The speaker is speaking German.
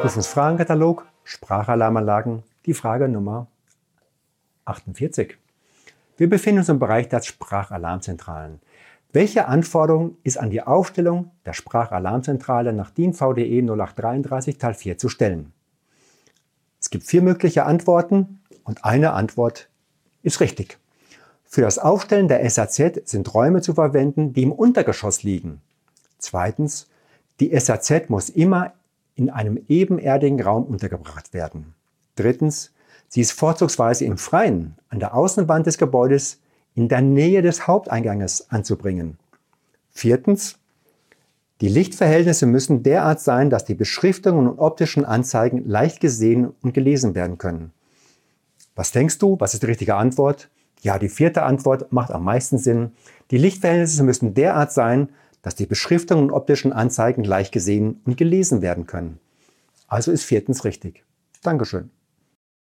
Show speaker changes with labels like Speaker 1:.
Speaker 1: Prüfungsfragenkatalog, Sprachalarmanlagen, die Frage Nummer 48. Wir befinden uns im Bereich der Sprachalarmzentralen. Welche Anforderung ist an die Aufstellung der Sprachalarmzentrale nach DIN VDE 0833 Teil 4 zu stellen? Es gibt vier mögliche Antworten und eine Antwort ist richtig. Für das Aufstellen der SAZ sind Räume zu verwenden, die im Untergeschoss liegen. Zweitens, die SAZ muss immer in einem ebenerdigen Raum untergebracht werden. Drittens, sie ist vorzugsweise im Freien an der Außenwand des Gebäudes in der Nähe des Haupteinganges anzubringen. Viertens, die Lichtverhältnisse müssen derart sein, dass die Beschriftungen und optischen Anzeigen leicht gesehen und gelesen werden können. Was denkst du? Was ist die richtige Antwort? Ja, die vierte Antwort macht am meisten Sinn. Die Lichtverhältnisse müssen derart sein, dass die Beschriftungen und optischen Anzeigen leicht gesehen und gelesen werden können. Also ist viertens richtig. Dankeschön.